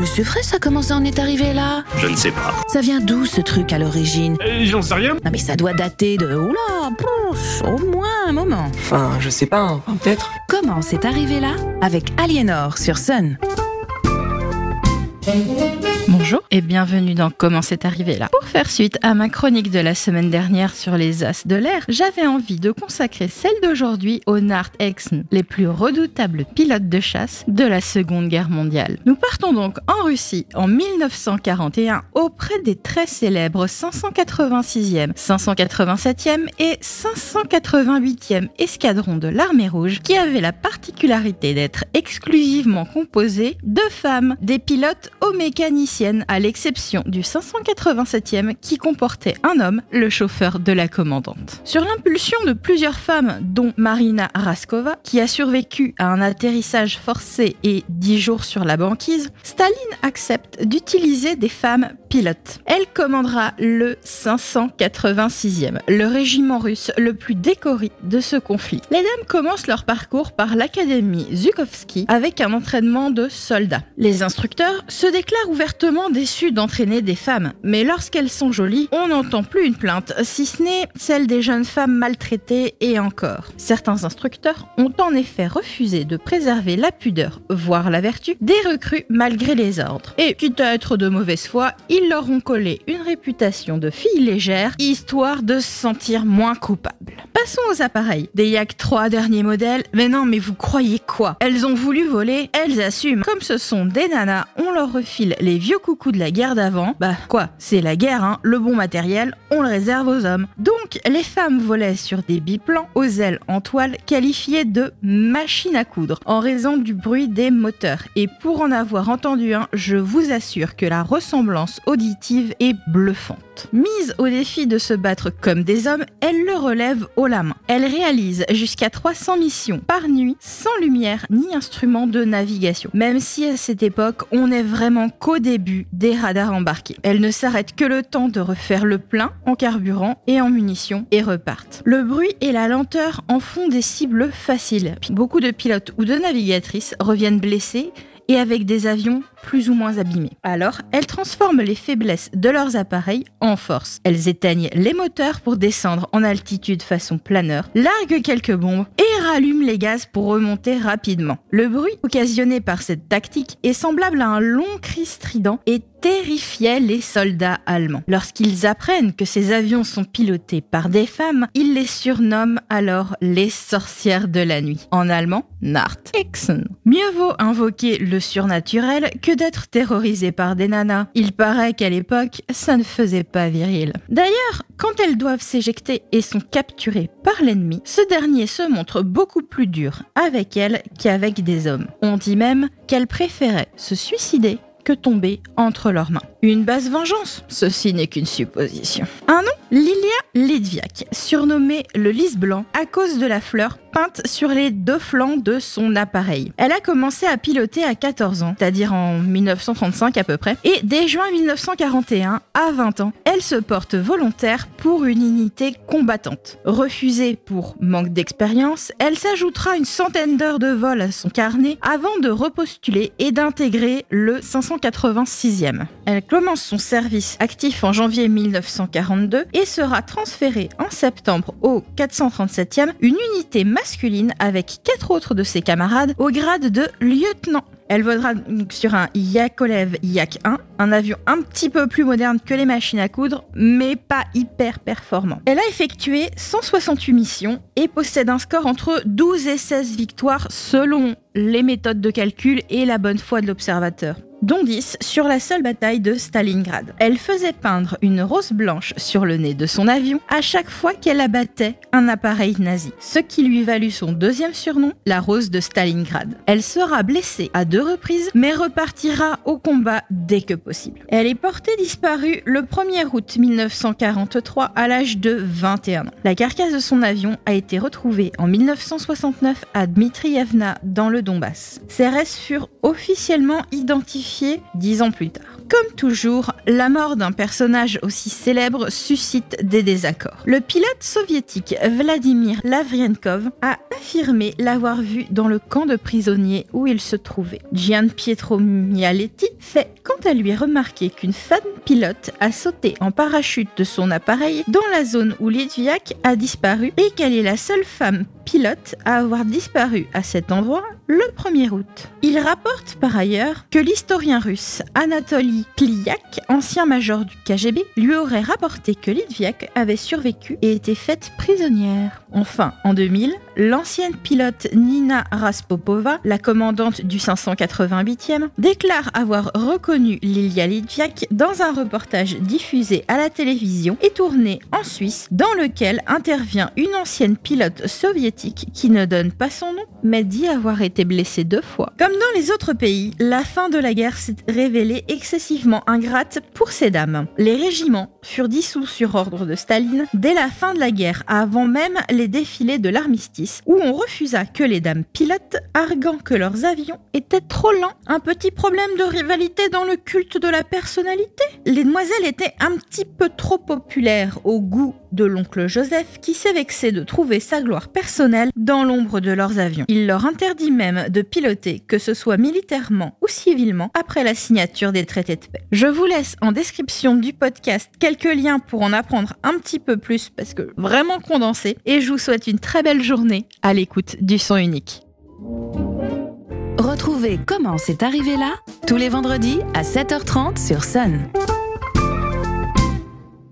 mais c'est vrai, ça commence à en est arrivé là. Je ne sais pas. Ça vient d'où ce truc à l'origine Euh, J'en sais rien. Non mais ça doit dater de... Oula, pouf, au moins un moment. Enfin, je sais pas, enfin, peut-être. Comment c'est arrivé là? Avec Aliénor sur Sun. Bonjour et bienvenue dans Comment c'est arrivé là. Pour faire suite à ma chronique de la semaine dernière sur les as de l'air, j'avais envie de consacrer celle d'aujourd'hui aux Nart Exen, les plus redoutables pilotes de chasse de la Seconde Guerre mondiale. Nous partons donc en Russie en 1941 auprès des très célèbres 586e, 587e et 588e escadrons de l'armée rouge qui avaient la particularité d'être exclusivement composés de femmes, des pilotes aux à l'exception du 587e qui comportait un homme, le chauffeur de la commandante. Sur l'impulsion de plusieurs femmes dont Marina Raskova qui a survécu à un atterrissage forcé et 10 jours sur la banquise, Staline accepte d'utiliser des femmes pilotes. Elle commandera le 586e, le régiment russe le plus décoré de ce conflit. Les dames commencent leur parcours par l'académie Zhukovsky avec un entraînement de soldats. Les instructeurs se déclarent ouvertement déçus d'entraîner des femmes, mais lorsqu'elles sont jolies, on n'entend plus une plainte, si ce n'est celle des jeunes femmes maltraitées et encore. Certains instructeurs ont en effet refusé de préserver la pudeur, voire la vertu, des recrues malgré les ordres. Et quitte à être de mauvaise foi, ils leur ont collé une réputation de filles légères, histoire de se sentir moins coupables. Passons aux appareils. Des Yak 3 dernier modèle, mais non mais vous croyez quoi? Elles ont voulu voler, elles assument. Comme ce sont des nanas, on leur refile les vieux coucous de la guerre d'avant. Bah quoi, c'est la guerre hein, le bon matériel, on le réserve aux hommes. Donc les femmes volaient sur des biplans aux ailes en toile qualifiées de machines à coudre en raison du bruit des moteurs. Et pour en avoir entendu un, je vous assure que la ressemblance auditive est bluffante. Mise au défi de se battre comme des hommes, elle le relève haut la main. Elle réalise jusqu'à 300 missions par nuit sans lumière ni instrument de navigation. Même si à cette époque, on n'est vraiment qu'au début des radars embarqués. Elle ne s'arrête que le temps de refaire le plein en carburant et en munitions et repartent. Le bruit et la lenteur en font des cibles faciles. Beaucoup de pilotes ou de navigatrices reviennent blessés et avec des avions plus ou moins abîmés. Alors, elles transforment les faiblesses de leurs appareils en force. Elles éteignent les moteurs pour descendre en altitude façon planeur, larguent quelques bombes et rallument les gaz pour remonter rapidement. Le bruit occasionné par cette tactique est semblable à un long cri strident et terrifiait les soldats allemands. Lorsqu'ils apprennent que ces avions sont pilotés par des femmes, ils les surnomment alors les sorcières de la nuit. En allemand, Nachthexen. Mieux vaut invoquer le surnaturel que d'être terrorisé par des nanas. Il paraît qu'à l'époque, ça ne faisait pas viril. D'ailleurs, quand elles doivent s'éjecter et sont capturées par l'ennemi, ce dernier se montre beaucoup plus dur avec elles qu'avec des hommes. On dit même qu'elles préféraient se suicider que tomber entre leurs mains. Une basse vengeance Ceci n'est qu'une supposition. Un nom Lilia Ledviak, surnommée le lys blanc à cause de la fleur peinte sur les deux flancs de son appareil. Elle a commencé à piloter à 14 ans, c'est-à-dire en 1935 à peu près, et dès juin 1941, à 20 ans, elle se porte volontaire pour une unité combattante. Refusée pour manque d'expérience, elle s'ajoutera une centaine d'heures de vol à son carnet avant de repostuler et d'intégrer le 586e. Elle commence son service actif en janvier 1942 et sera transférée en septembre au 437e, une unité masculine avec quatre autres de ses camarades au grade de lieutenant. Elle volera sur un Yakolev Yak 1, un avion un petit peu plus moderne que les machines à coudre, mais pas hyper performant. Elle a effectué 168 missions et possède un score entre 12 et 16 victoires selon les méthodes de calcul et la bonne foi de l'observateur dont 10 sur la seule bataille de Stalingrad. Elle faisait peindre une rose blanche sur le nez de son avion à chaque fois qu'elle abattait un appareil nazi, ce qui lui valut son deuxième surnom, la rose de Stalingrad. Elle sera blessée à deux reprises, mais repartira au combat dès que possible. Elle est portée disparue le 1er août 1943 à l'âge de 21 ans. La carcasse de son avion a été retrouvée en 1969 à Dmitrievna dans le Donbass. Ses restes furent officiellement identifiés dix ans plus tard. Comme toujours, la mort d'un personnage aussi célèbre suscite des désaccords. Le pilote soviétique Vladimir Lavrienkov a affirmé l'avoir vu dans le camp de prisonniers où il se trouvait. Gian Pietro Mialetti fait quant à lui remarquer qu'une femme pilote a sauté en parachute de son appareil dans la zone où Litviak a disparu et qu'elle est la seule femme à avoir disparu à cet endroit le 1er août. Il rapporte par ailleurs que l'historien russe Anatoly Pliak, ancien major du KGB, lui aurait rapporté que Litviak avait survécu et été faite prisonnière. Enfin, en 2000, l'ancienne pilote Nina Raspopova, la commandante du 588e, déclare avoir reconnu Lilia Litviak dans un reportage diffusé à la télévision et tourné en Suisse dans lequel intervient une ancienne pilote soviétique qui ne donne pas son nom mais dit avoir été blessée deux fois. Comme dans les autres pays, la fin de la guerre s'est révélée excessivement ingrate pour ces dames. Les régiments furent dissous sur ordre de Staline dès la fin de la guerre, avant même les défilés de l'armistice, où on refusa que les dames pilotes, arguant que leurs avions étaient trop lents. Un petit problème de rivalité dans le culte de la personnalité. Les demoiselles étaient un petit peu trop populaires au goût de l'oncle Joseph qui s'est vexé de trouver sa gloire personnelle dans l'ombre de leurs avions. Il leur interdit même de piloter, que ce soit militairement ou civilement, après la signature des traités de paix. Je vous laisse en description du podcast quelques liens pour en apprendre un petit peu plus parce que vraiment condensé et je vous souhaite une très belle journée à l'écoute du son unique. Retrouvez comment c'est arrivé là tous les vendredis à 7h30 sur Sun.